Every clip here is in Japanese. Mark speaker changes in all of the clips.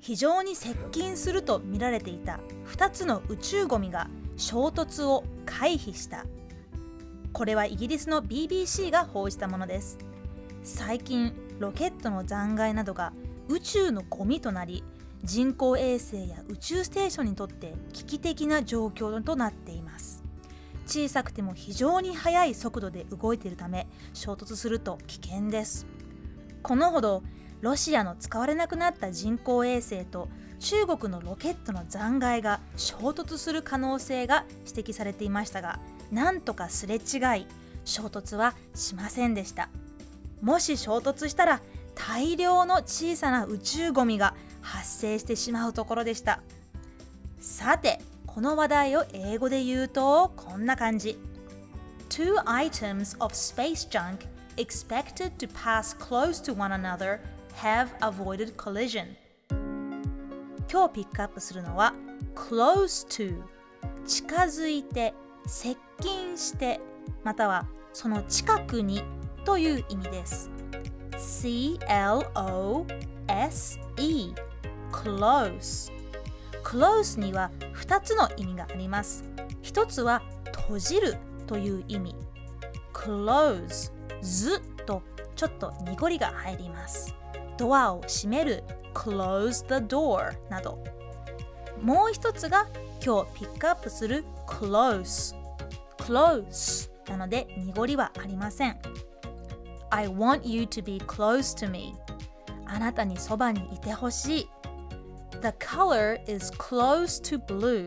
Speaker 1: 非常に接近すると見られていた2つの宇宙ゴミが衝突を回避した。これはイギリスの BBC が報じたものです。最近ロケットの残骸などが宇宙のゴミとなり人工衛星や宇宙ステーションにとって危機的な状況となっています。小さくても非常に速い速度で動いているため衝突すると危険です。このほどロシアの使われなくなった人工衛星と中国のロケットの残骸が衝突する可能性が指摘されていましたがなんとかすれ違い衝突はしませんでした。もし衝突したら大量の小さな宇宙ゴミが発生してしまうところでした。さてこの話題を英語で言うとこんな感じ。Two items of space junk expected to pass close to one another have avoided collision. 今日ピックアップするのは close to 近づいて接近してまたはその近くにという意味です。C-L-O-S-E close close には2つの意味があります。一つは閉じるという意味。close ずとちょっと濁りが入ります。ドアを閉める close the door など。もう一つが今日ピックアップする close close なので濁りはありません。I want you to be close to me あなたにそばにいてほしい。The color is close to blue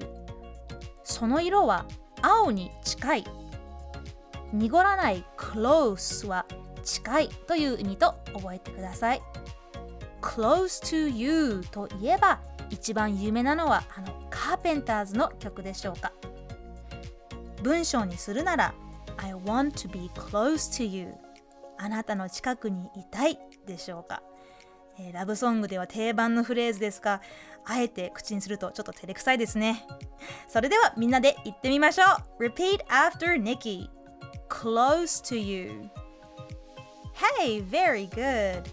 Speaker 1: その色は青に近い。濁らない close は近いという意味と覚えてください。Close to You といえば一番有名なのはあのカーペンターズの曲でしょうか。文章にするなら I want to be close to you あなたの近くにいたいでしょうか、えー、ラブソングでは定番のフレーズですがあえて口にするとちょっと照れくさいですね。それではみんなで言ってみましょう。Repeat after Nikki Close to you Hey, very good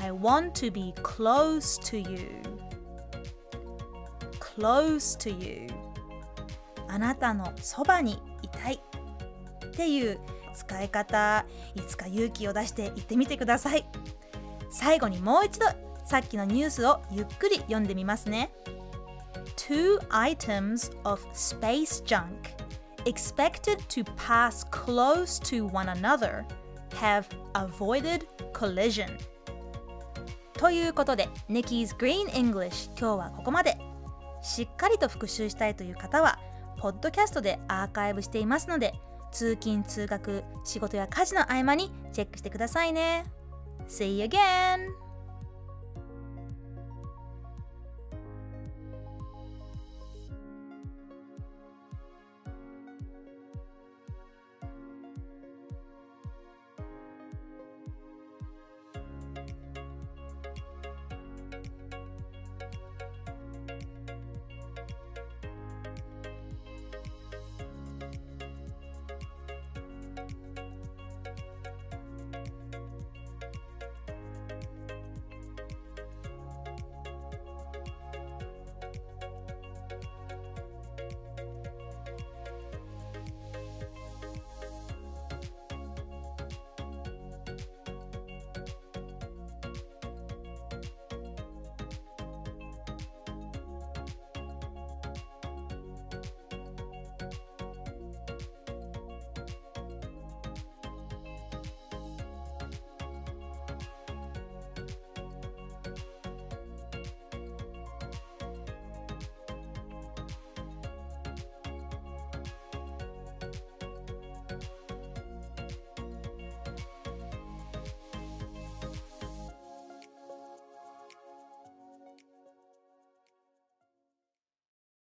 Speaker 1: I want to be close to you close to you あなたのそばにいたいっていう使い方いつか勇気を出して言ってみてください最後にもう一度さっきのニュースをゆっくり読んでみますね Two items of space junk expected to pass close to one another have avoided collision ということで Nikki's Green English 今日はここまでしっかりと復習したいという方はポッドキャストでアーカイブしていますので通勤通学仕事や家事の合間にチェックしてくださいね See you again!